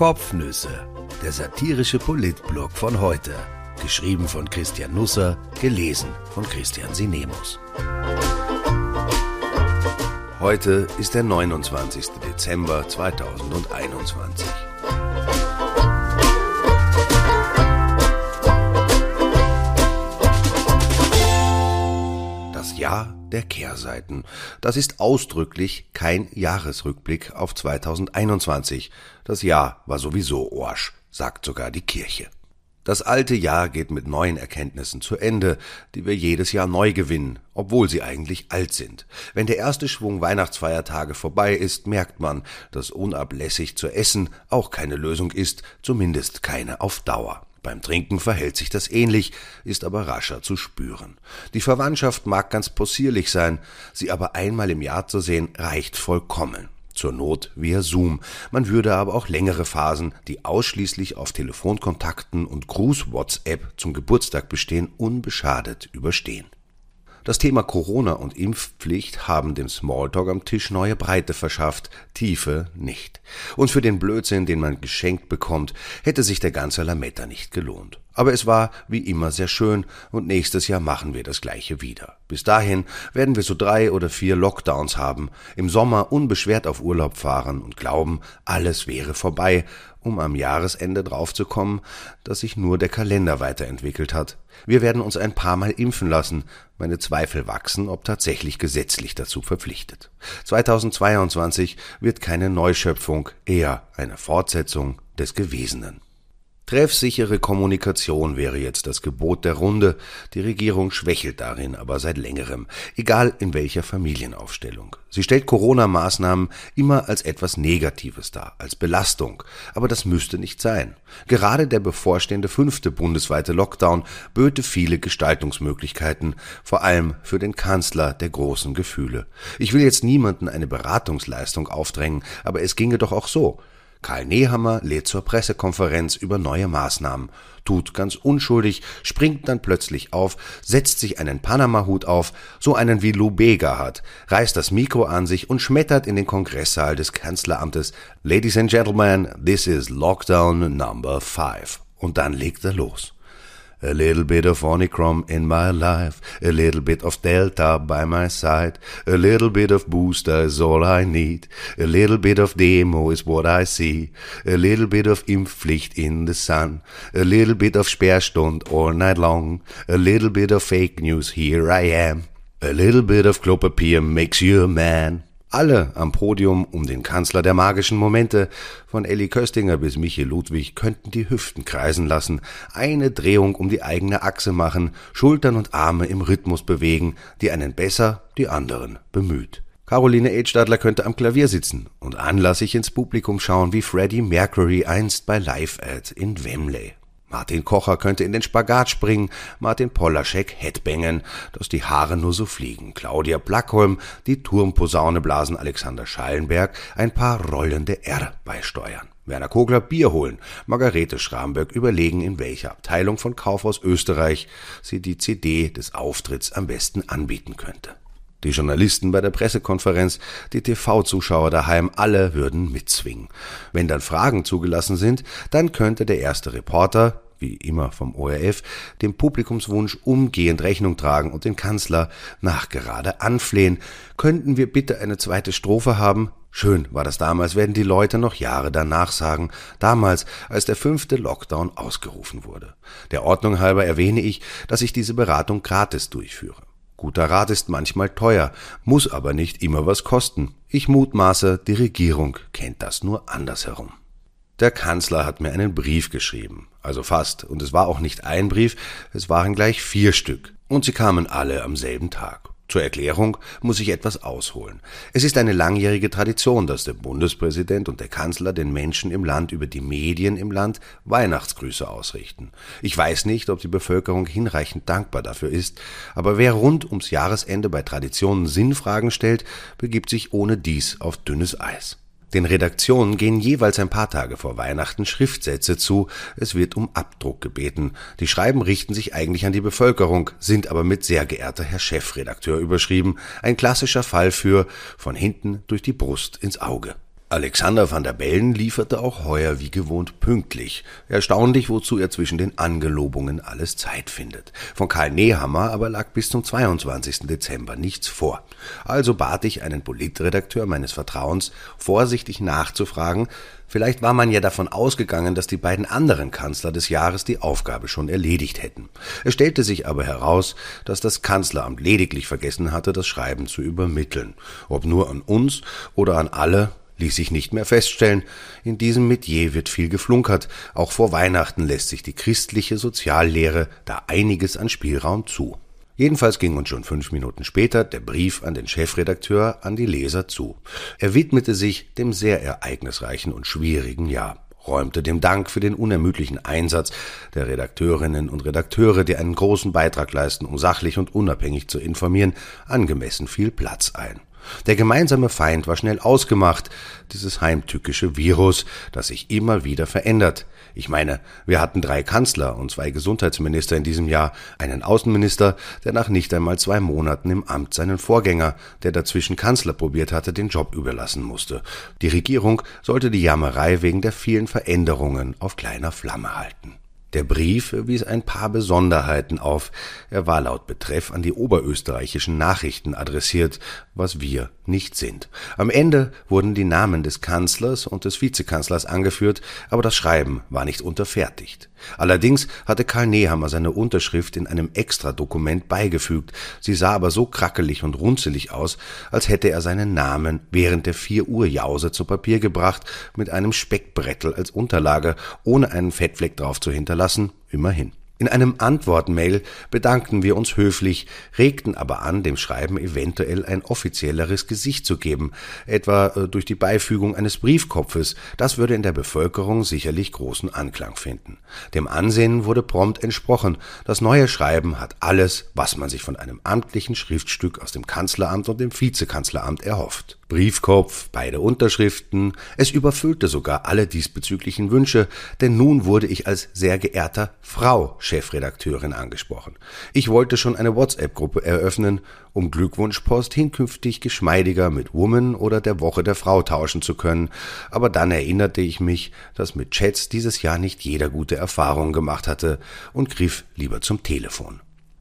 Kopfnüsse, der satirische Politblog von heute. Geschrieben von Christian Nusser, gelesen von Christian Sinemus. Heute ist der 29. Dezember 2021. Das Jahr der Kehrseiten. Das ist ausdrücklich kein Jahresrückblick auf 2021. Das Jahr war sowieso Orsch, sagt sogar die Kirche. Das alte Jahr geht mit neuen Erkenntnissen zu Ende, die wir jedes Jahr neu gewinnen, obwohl sie eigentlich alt sind. Wenn der erste Schwung Weihnachtsfeiertage vorbei ist, merkt man, dass unablässig zu essen auch keine Lösung ist, zumindest keine auf Dauer. Beim Trinken verhält sich das ähnlich, ist aber rascher zu spüren. Die Verwandtschaft mag ganz possierlich sein, sie aber einmal im Jahr zu sehen, reicht vollkommen. Zur Not via Zoom. Man würde aber auch längere Phasen, die ausschließlich auf Telefonkontakten und Gruß-WhatsApp zum Geburtstag bestehen, unbeschadet überstehen. Das Thema Corona und Impfpflicht haben dem Smalltalk am Tisch neue Breite verschafft, Tiefe nicht. Und für den Blödsinn, den man geschenkt bekommt, hätte sich der ganze Lametta nicht gelohnt. Aber es war wie immer sehr schön und nächstes Jahr machen wir das gleiche wieder. Bis dahin werden wir so drei oder vier Lockdowns haben, im Sommer unbeschwert auf Urlaub fahren und glauben, alles wäre vorbei um am Jahresende draufzukommen, dass sich nur der Kalender weiterentwickelt hat. Wir werden uns ein paar Mal impfen lassen. Meine Zweifel wachsen, ob tatsächlich gesetzlich dazu verpflichtet. 2022 wird keine Neuschöpfung, eher eine Fortsetzung des Gewesenen. Treffsichere Kommunikation wäre jetzt das Gebot der Runde. Die Regierung schwächelt darin aber seit längerem, egal in welcher Familienaufstellung. Sie stellt Corona-Maßnahmen immer als etwas Negatives dar, als Belastung. Aber das müsste nicht sein. Gerade der bevorstehende fünfte bundesweite Lockdown böte viele Gestaltungsmöglichkeiten, vor allem für den Kanzler der großen Gefühle. Ich will jetzt niemanden eine Beratungsleistung aufdrängen, aber es ginge doch auch so. Karl Nehammer lädt zur Pressekonferenz über neue Maßnahmen, tut ganz unschuldig, springt dann plötzlich auf, setzt sich einen Panama-Hut auf, so einen wie Lou Bega hat, reißt das Mikro an sich und schmettert in den Kongresssaal des Kanzleramtes Ladies and Gentlemen, this is Lockdown number five. Und dann legt er los. A little bit of Omicron in my life, a little bit of Delta by my side, a little bit of booster is all I need, a little bit of Demo is what I see, a little bit of Impfpflicht in the sun, a little bit of Sperrstund all night long, a little bit of fake news, here I am, a little bit of Klopapier makes you a man. Alle am Podium um den Kanzler der magischen Momente, von Elli Köstinger bis Michi Ludwig, könnten die Hüften kreisen lassen, eine Drehung um die eigene Achse machen, Schultern und Arme im Rhythmus bewegen, die einen besser, die anderen bemüht. Caroline Edstadler könnte am Klavier sitzen und anlassig ins Publikum schauen wie Freddie Mercury einst bei Live Ad in Wembley. Martin Kocher könnte in den Spagat springen, Martin Polaschek Headbangen, dass die Haare nur so fliegen, Claudia Blackholm die Turmposaune blasen, Alexander Schallenberg ein paar rollende R beisteuern. Werner Kogler Bier holen, Margarete Schramberg überlegen, in welcher Abteilung von Kaufhaus Österreich sie die CD des Auftritts am besten anbieten könnte. Die Journalisten bei der Pressekonferenz, die TV-Zuschauer daheim, alle würden mitzwingen. Wenn dann Fragen zugelassen sind, dann könnte der erste Reporter, wie immer vom ORF, dem Publikumswunsch umgehend Rechnung tragen und den Kanzler nachgerade anflehen. Könnten wir bitte eine zweite Strophe haben? Schön war das damals, werden die Leute noch Jahre danach sagen, damals, als der fünfte Lockdown ausgerufen wurde. Der Ordnung halber erwähne ich, dass ich diese Beratung gratis durchführe. Guter Rat ist manchmal teuer, muss aber nicht immer was kosten. Ich mutmaße, die Regierung kennt das nur andersherum. Der Kanzler hat mir einen Brief geschrieben, also fast, und es war auch nicht ein Brief, es waren gleich vier Stück, und sie kamen alle am selben Tag. Zur Erklärung muss ich etwas ausholen. Es ist eine langjährige Tradition, dass der Bundespräsident und der Kanzler den Menschen im Land über die Medien im Land Weihnachtsgrüße ausrichten. Ich weiß nicht, ob die Bevölkerung hinreichend dankbar dafür ist, aber wer rund ums Jahresende bei Traditionen Sinnfragen stellt, begibt sich ohne dies auf dünnes Eis. Den Redaktionen gehen jeweils ein paar Tage vor Weihnachten Schriftsätze zu, es wird um Abdruck gebeten. Die Schreiben richten sich eigentlich an die Bevölkerung, sind aber mit sehr geehrter Herr Chefredakteur überschrieben, ein klassischer Fall für von hinten durch die Brust ins Auge. Alexander van der Bellen lieferte auch heuer wie gewohnt pünktlich. Erstaunlich, wozu er zwischen den Angelobungen alles Zeit findet. Von Karl Nehammer aber lag bis zum 22. Dezember nichts vor. Also bat ich einen Politredakteur meines Vertrauens, vorsichtig nachzufragen, Vielleicht war man ja davon ausgegangen, dass die beiden anderen Kanzler des Jahres die Aufgabe schon erledigt hätten. Es stellte sich aber heraus, dass das Kanzleramt lediglich vergessen hatte, das Schreiben zu übermitteln. Ob nur an uns oder an alle, ließ sich nicht mehr feststellen. In diesem Metier wird viel geflunkert. Auch vor Weihnachten lässt sich die christliche Soziallehre da einiges an Spielraum zu. Jedenfalls ging uns schon fünf Minuten später der Brief an den Chefredakteur an die Leser zu. Er widmete sich dem sehr ereignisreichen und schwierigen Jahr räumte dem Dank für den unermüdlichen Einsatz der Redakteurinnen und Redakteure, die einen großen Beitrag leisten, um sachlich und unabhängig zu informieren, angemessen viel Platz ein. Der gemeinsame Feind war schnell ausgemacht, dieses heimtückische Virus, das sich immer wieder verändert. Ich meine, wir hatten drei Kanzler und zwei Gesundheitsminister in diesem Jahr, einen Außenminister, der nach nicht einmal zwei Monaten im Amt seinen Vorgänger, der dazwischen Kanzler probiert hatte, den Job überlassen musste. Die Regierung sollte die Jammerei wegen der vielen Veränderungen auf kleiner Flamme halten. Der Brief wies ein paar Besonderheiten auf. Er war laut Betreff an die oberösterreichischen Nachrichten adressiert, was wir nicht sind. Am Ende wurden die Namen des Kanzlers und des Vizekanzlers angeführt, aber das Schreiben war nicht unterfertigt. Allerdings hatte Karl Nehammer seine Unterschrift in einem Extradokument beigefügt. Sie sah aber so krackelig und runzelig aus, als hätte er seinen Namen während der vier Uhr Jause zu Papier gebracht mit einem Speckbrettel als Unterlage, ohne einen Fettfleck drauf zu hinterlassen, immerhin. In einem Antwortmail bedankten wir uns höflich, regten aber an, dem Schreiben eventuell ein offizielleres Gesicht zu geben, etwa äh, durch die Beifügung eines Briefkopfes. Das würde in der Bevölkerung sicherlich großen Anklang finden. Dem Ansehen wurde prompt entsprochen. Das neue Schreiben hat alles, was man sich von einem amtlichen Schriftstück aus dem Kanzleramt und dem Vizekanzleramt erhofft. Briefkopf, beide Unterschriften, es überfüllte sogar alle diesbezüglichen Wünsche, denn nun wurde ich als sehr geehrter Frau Chefredakteurin angesprochen. Ich wollte schon eine WhatsApp-Gruppe eröffnen, um Glückwunschpost hinkünftig geschmeidiger mit Woman oder der Woche der Frau tauschen zu können, aber dann erinnerte ich mich, dass mit Chats dieses Jahr nicht jeder gute Erfahrungen gemacht hatte und griff lieber zum Telefon.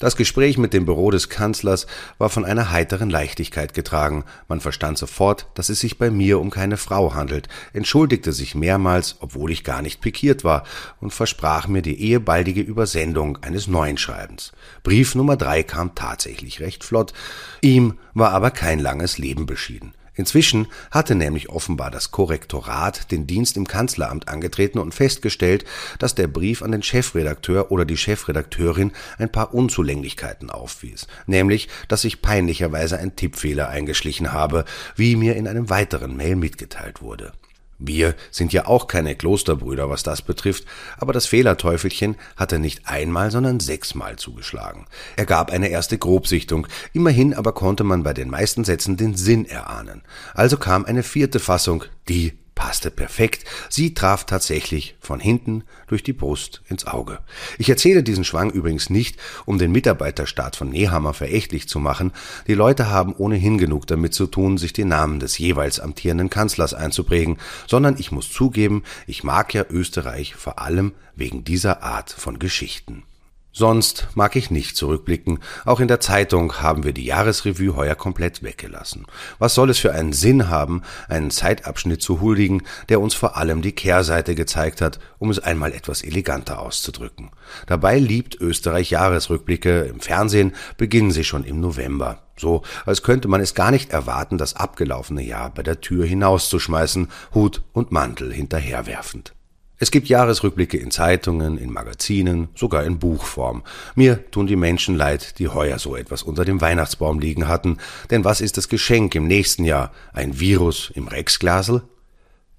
Das Gespräch mit dem Büro des Kanzlers war von einer heiteren Leichtigkeit getragen. Man verstand sofort, dass es sich bei mir um keine Frau handelt, entschuldigte sich mehrmals, obwohl ich gar nicht pikiert war, und versprach mir die ehebaldige Übersendung eines neuen Schreibens. Brief Nummer drei kam tatsächlich recht flott. Ihm war aber kein langes Leben beschieden. Inzwischen hatte nämlich offenbar das Korrektorat den Dienst im Kanzleramt angetreten und festgestellt, dass der Brief an den Chefredakteur oder die Chefredakteurin ein paar Unzulänglichkeiten aufwies, nämlich, dass sich peinlicherweise ein Tippfehler eingeschlichen habe, wie mir in einem weiteren Mail mitgeteilt wurde wir sind ja auch keine Klosterbrüder, was das betrifft, aber das Fehlerteufelchen hatte nicht einmal, sondern sechsmal zugeschlagen. Er gab eine erste Grobsichtung, immerhin aber konnte man bei den meisten Sätzen den Sinn erahnen. Also kam eine vierte Fassung, die passte perfekt. Sie traf tatsächlich von hinten durch die Brust ins Auge. Ich erzähle diesen Schwang übrigens nicht, um den Mitarbeiterstaat von Nehammer verächtlich zu machen. Die Leute haben ohnehin genug damit zu tun, sich den Namen des jeweils amtierenden Kanzlers einzuprägen, sondern ich muss zugeben, ich mag ja Österreich vor allem wegen dieser Art von Geschichten. Sonst mag ich nicht zurückblicken. Auch in der Zeitung haben wir die Jahresrevue heuer komplett weggelassen. Was soll es für einen Sinn haben, einen Zeitabschnitt zu huldigen, der uns vor allem die Kehrseite gezeigt hat, um es einmal etwas eleganter auszudrücken. Dabei liebt Österreich Jahresrückblicke. Im Fernsehen beginnen sie schon im November. So, als könnte man es gar nicht erwarten, das abgelaufene Jahr bei der Tür hinauszuschmeißen, Hut und Mantel hinterherwerfend. Es gibt Jahresrückblicke in Zeitungen, in Magazinen, sogar in Buchform. Mir tun die Menschen leid, die heuer so etwas unter dem Weihnachtsbaum liegen hatten, denn was ist das Geschenk im nächsten Jahr? Ein Virus im Rexglasel?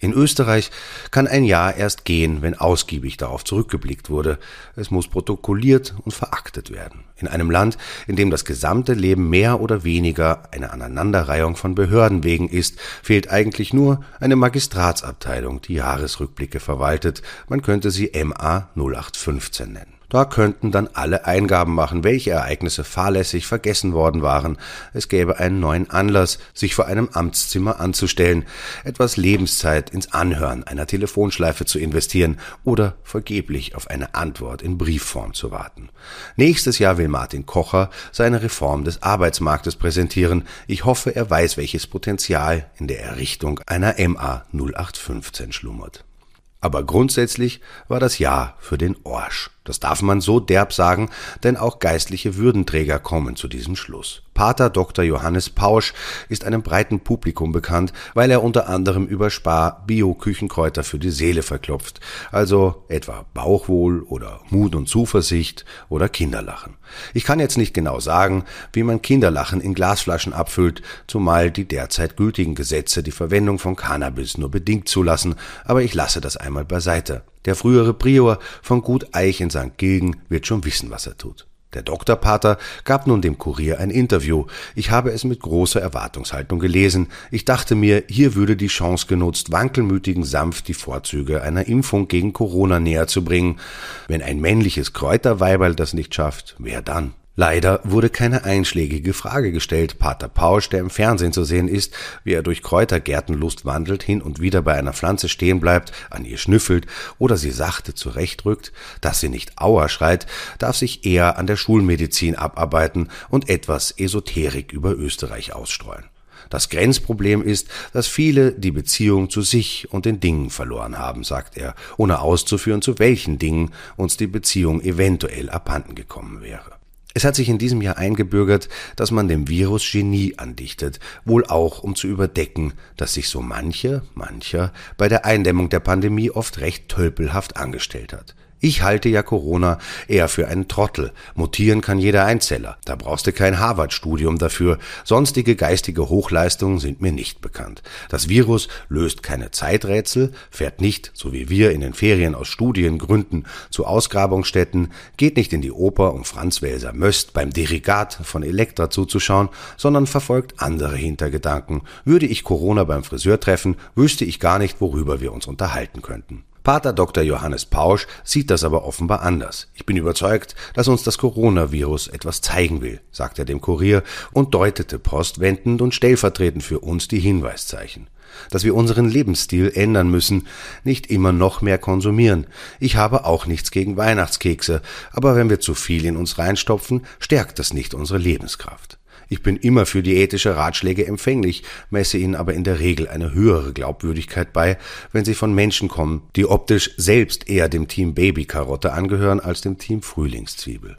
In Österreich kann ein Jahr erst gehen, wenn ausgiebig darauf zurückgeblickt wurde. Es muss protokolliert und veraktet werden. In einem Land, in dem das gesamte Leben mehr oder weniger eine Aneinanderreihung von Behörden wegen ist, fehlt eigentlich nur eine Magistratsabteilung, die Jahresrückblicke verwaltet. Man könnte sie MA 0815 nennen. Da könnten dann alle Eingaben machen, welche Ereignisse fahrlässig vergessen worden waren. Es gäbe einen neuen Anlass, sich vor einem Amtszimmer anzustellen, etwas Lebenszeit ins Anhören einer Telefonschleife zu investieren oder vergeblich auf eine Antwort in Briefform zu warten. Nächstes Jahr will Martin Kocher seine Reform des Arbeitsmarktes präsentieren. Ich hoffe, er weiß, welches Potenzial in der Errichtung einer MA 0815 schlummert. Aber grundsätzlich war das Jahr für den Orsch. Das darf man so derb sagen, denn auch geistliche Würdenträger kommen zu diesem Schluss. Pater Dr. Johannes Pausch ist einem breiten Publikum bekannt, weil er unter anderem über Spar Bio-Küchenkräuter für die Seele verklopft, also etwa Bauchwohl oder Mut und Zuversicht oder Kinderlachen. Ich kann jetzt nicht genau sagen, wie man Kinderlachen in Glasflaschen abfüllt, zumal die derzeit gültigen Gesetze die Verwendung von Cannabis nur bedingt zulassen, aber ich lasse das einmal beiseite. Der frühere Prior von Gut Eich in St. Gilgen wird schon wissen, was er tut. Der Doktorpater gab nun dem Kurier ein Interview. Ich habe es mit großer Erwartungshaltung gelesen. Ich dachte mir, hier würde die Chance genutzt, Wankelmütigen sanft die Vorzüge einer Impfung gegen Corona näher zu bringen. Wenn ein männliches Kräuterweiberl das nicht schafft, wer dann? Leider wurde keine einschlägige Frage gestellt. Pater Pausch, der im Fernsehen zu sehen ist, wie er durch Kräutergärtenlust wandelt, hin und wieder bei einer Pflanze stehen bleibt, an ihr schnüffelt oder sie sachte zurechtrückt, dass sie nicht Auer schreit, darf sich eher an der Schulmedizin abarbeiten und etwas Esoterik über Österreich ausstreuen. Das Grenzproblem ist, dass viele die Beziehung zu sich und den Dingen verloren haben, sagt er, ohne auszuführen, zu welchen Dingen uns die Beziehung eventuell abhanden gekommen wäre. Es hat sich in diesem Jahr eingebürgert, dass man dem Virus Genie andichtet, wohl auch um zu überdecken, dass sich so manche, mancher bei der Eindämmung der Pandemie oft recht tölpelhaft angestellt hat. Ich halte ja Corona eher für einen Trottel. Mutieren kann jeder Einzeller. Da brauchst du kein Harvard-Studium dafür. Sonstige geistige Hochleistungen sind mir nicht bekannt. Das Virus löst keine Zeiträtsel, fährt nicht, so wie wir in den Ferien aus Studiengründen, zu Ausgrabungsstätten, geht nicht in die Oper, um Franz Welser Möst beim Dirigat von Elektra zuzuschauen, sondern verfolgt andere Hintergedanken. Würde ich Corona beim Friseur treffen, wüsste ich gar nicht, worüber wir uns unterhalten könnten. Pater Dr. Johannes Pausch sieht das aber offenbar anders. Ich bin überzeugt, dass uns das Coronavirus etwas zeigen will, sagt er dem Kurier und deutete postwendend und stellvertretend für uns die Hinweiszeichen. Dass wir unseren Lebensstil ändern müssen, nicht immer noch mehr konsumieren. Ich habe auch nichts gegen Weihnachtskekse, aber wenn wir zu viel in uns reinstopfen, stärkt das nicht unsere Lebenskraft. Ich bin immer für diätische Ratschläge empfänglich, messe ihnen aber in der Regel eine höhere Glaubwürdigkeit bei, wenn sie von Menschen kommen, die optisch selbst eher dem Team Babykarotte angehören als dem Team Frühlingszwiebel.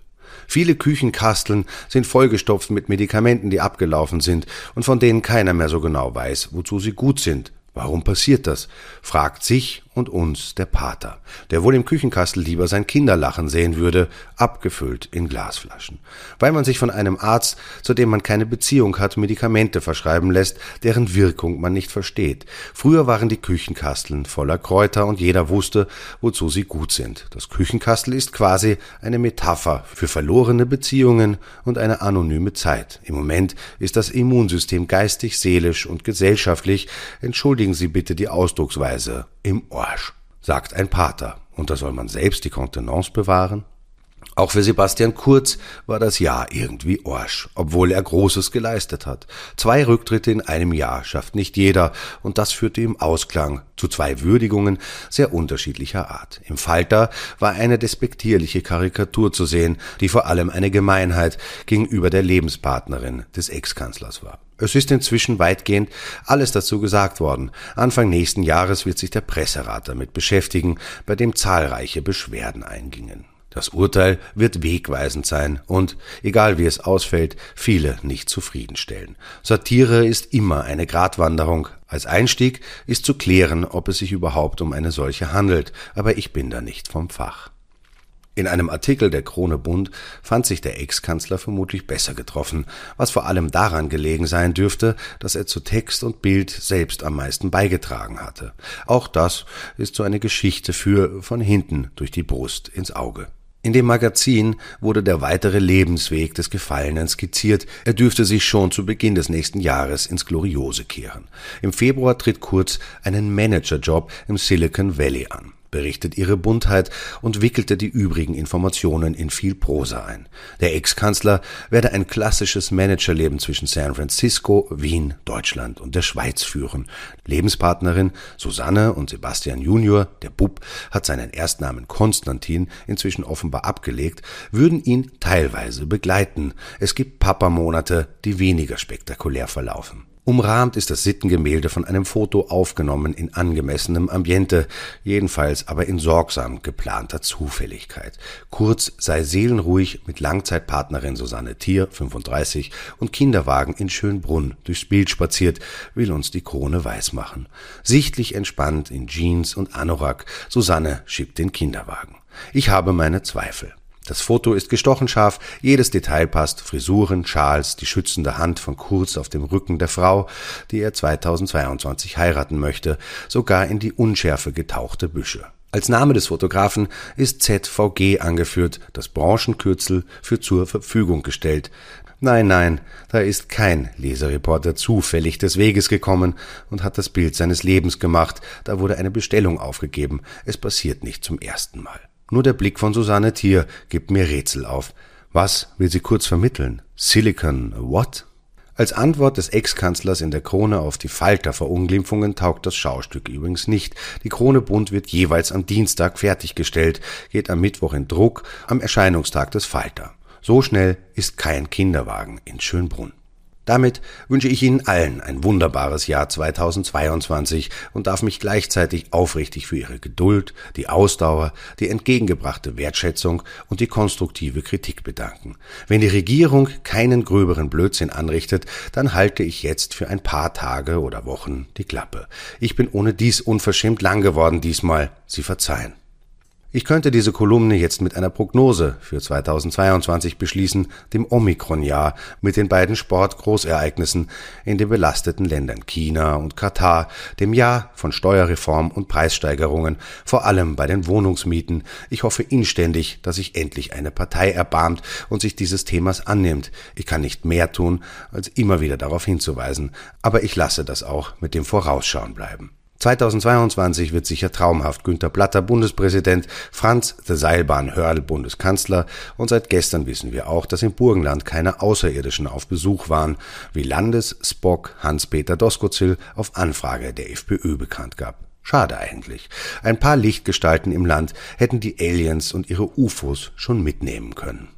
Viele Küchenkasteln sind vollgestopft mit Medikamenten, die abgelaufen sind und von denen keiner mehr so genau weiß, wozu sie gut sind. Warum passiert das? fragt sich und uns der Pater, der wohl im Küchenkastel lieber sein Kinderlachen sehen würde, abgefüllt in Glasflaschen. Weil man sich von einem Arzt, zu dem man keine Beziehung hat, Medikamente verschreiben lässt, deren Wirkung man nicht versteht. Früher waren die Küchenkasteln voller Kräuter und jeder wusste, wozu sie gut sind. Das Küchenkastel ist quasi eine Metapher für verlorene Beziehungen und eine anonyme Zeit. Im Moment ist das Immunsystem geistig, seelisch und gesellschaftlich, entschuldigen Sie bitte die Ausdrucksweise, im Arsch, sagt ein Pater. Und da soll man selbst die Kontenance bewahren? Auch für Sebastian Kurz war das Jahr irgendwie Orsch, obwohl er Großes geleistet hat. Zwei Rücktritte in einem Jahr schafft nicht jeder, und das führte im Ausklang zu zwei Würdigungen sehr unterschiedlicher Art. Im Falter war eine despektierliche Karikatur zu sehen, die vor allem eine Gemeinheit gegenüber der Lebenspartnerin des Ex-Kanzlers war. Es ist inzwischen weitgehend alles dazu gesagt worden. Anfang nächsten Jahres wird sich der Presserat damit beschäftigen, bei dem zahlreiche Beschwerden eingingen. Das Urteil wird wegweisend sein und, egal wie es ausfällt, viele nicht zufriedenstellen. Satire ist immer eine Gratwanderung. Als Einstieg ist zu klären, ob es sich überhaupt um eine solche handelt, aber ich bin da nicht vom Fach. In einem Artikel der Krone Bund fand sich der Ex-Kanzler vermutlich besser getroffen, was vor allem daran gelegen sein dürfte, dass er zu Text und Bild selbst am meisten beigetragen hatte. Auch das ist so eine Geschichte für von hinten durch die Brust ins Auge. In dem Magazin wurde der weitere Lebensweg des Gefallenen skizziert. Er dürfte sich schon zu Beginn des nächsten Jahres ins Gloriose kehren. Im Februar tritt Kurz einen Managerjob im Silicon Valley an. Berichtet ihre Buntheit und wickelte die übrigen Informationen in viel Prosa ein. Der Ex-Kanzler werde ein klassisches Managerleben zwischen San Francisco, Wien, Deutschland und der Schweiz führen. Lebenspartnerin Susanne und Sebastian Junior, der Bub, hat seinen Erstnamen Konstantin inzwischen offenbar abgelegt, würden ihn teilweise begleiten. Es gibt Papamonate, die weniger spektakulär verlaufen. Umrahmt ist das Sittengemälde von einem Foto aufgenommen in angemessenem Ambiente, jedenfalls aber in sorgsam geplanter Zufälligkeit. Kurz sei seelenruhig mit Langzeitpartnerin Susanne Thier, 35, und Kinderwagen in Schönbrunn durchs Bild spaziert, will uns die Krone weismachen. Sichtlich entspannt in Jeans und Anorak, Susanne schiebt den Kinderwagen. Ich habe meine Zweifel. Das Foto ist gestochen scharf, jedes Detail passt, Frisuren, Schals, die schützende Hand von Kurz auf dem Rücken der Frau, die er 2022 heiraten möchte, sogar in die Unschärfe getauchte Büsche. Als Name des Fotografen ist ZVG angeführt, das Branchenkürzel für zur Verfügung gestellt. Nein, nein, da ist kein Leserreporter zufällig des Weges gekommen und hat das Bild seines Lebens gemacht, da wurde eine Bestellung aufgegeben, es passiert nicht zum ersten Mal. Nur der Blick von Susanne Thier gibt mir Rätsel auf. Was will sie kurz vermitteln? Silicon what? Als Antwort des Ex-Kanzlers in der Krone auf die Falter-Verunglimpfungen taugt das Schaustück übrigens nicht. Die Krone Bund wird jeweils am Dienstag fertiggestellt, geht am Mittwoch in Druck, am Erscheinungstag des Falter. So schnell ist kein Kinderwagen in Schönbrunn. Damit wünsche ich Ihnen allen ein wunderbares Jahr 2022 und darf mich gleichzeitig aufrichtig für Ihre Geduld, die Ausdauer, die entgegengebrachte Wertschätzung und die konstruktive Kritik bedanken. Wenn die Regierung keinen gröberen Blödsinn anrichtet, dann halte ich jetzt für ein paar Tage oder Wochen die Klappe. Ich bin ohne dies unverschämt lang geworden diesmal. Sie verzeihen. Ich könnte diese Kolumne jetzt mit einer Prognose für 2022 beschließen, dem Omikron-Jahr mit den beiden Sportgroßereignissen in den belasteten Ländern China und Katar, dem Jahr von Steuerreform und Preissteigerungen, vor allem bei den Wohnungsmieten. Ich hoffe inständig, dass sich endlich eine Partei erbarmt und sich dieses Themas annimmt. Ich kann nicht mehr tun, als immer wieder darauf hinzuweisen, aber ich lasse das auch mit dem Vorausschauen bleiben. 2022 wird sicher traumhaft. Günter Platter Bundespräsident, Franz der Seilbahn Hörl Bundeskanzler und seit gestern wissen wir auch, dass im Burgenland keine Außerirdischen auf Besuch waren, wie Landesspock Hans-Peter Doskozil auf Anfrage der FPÖ bekannt gab. Schade eigentlich. Ein paar Lichtgestalten im Land hätten die Aliens und ihre UFOs schon mitnehmen können.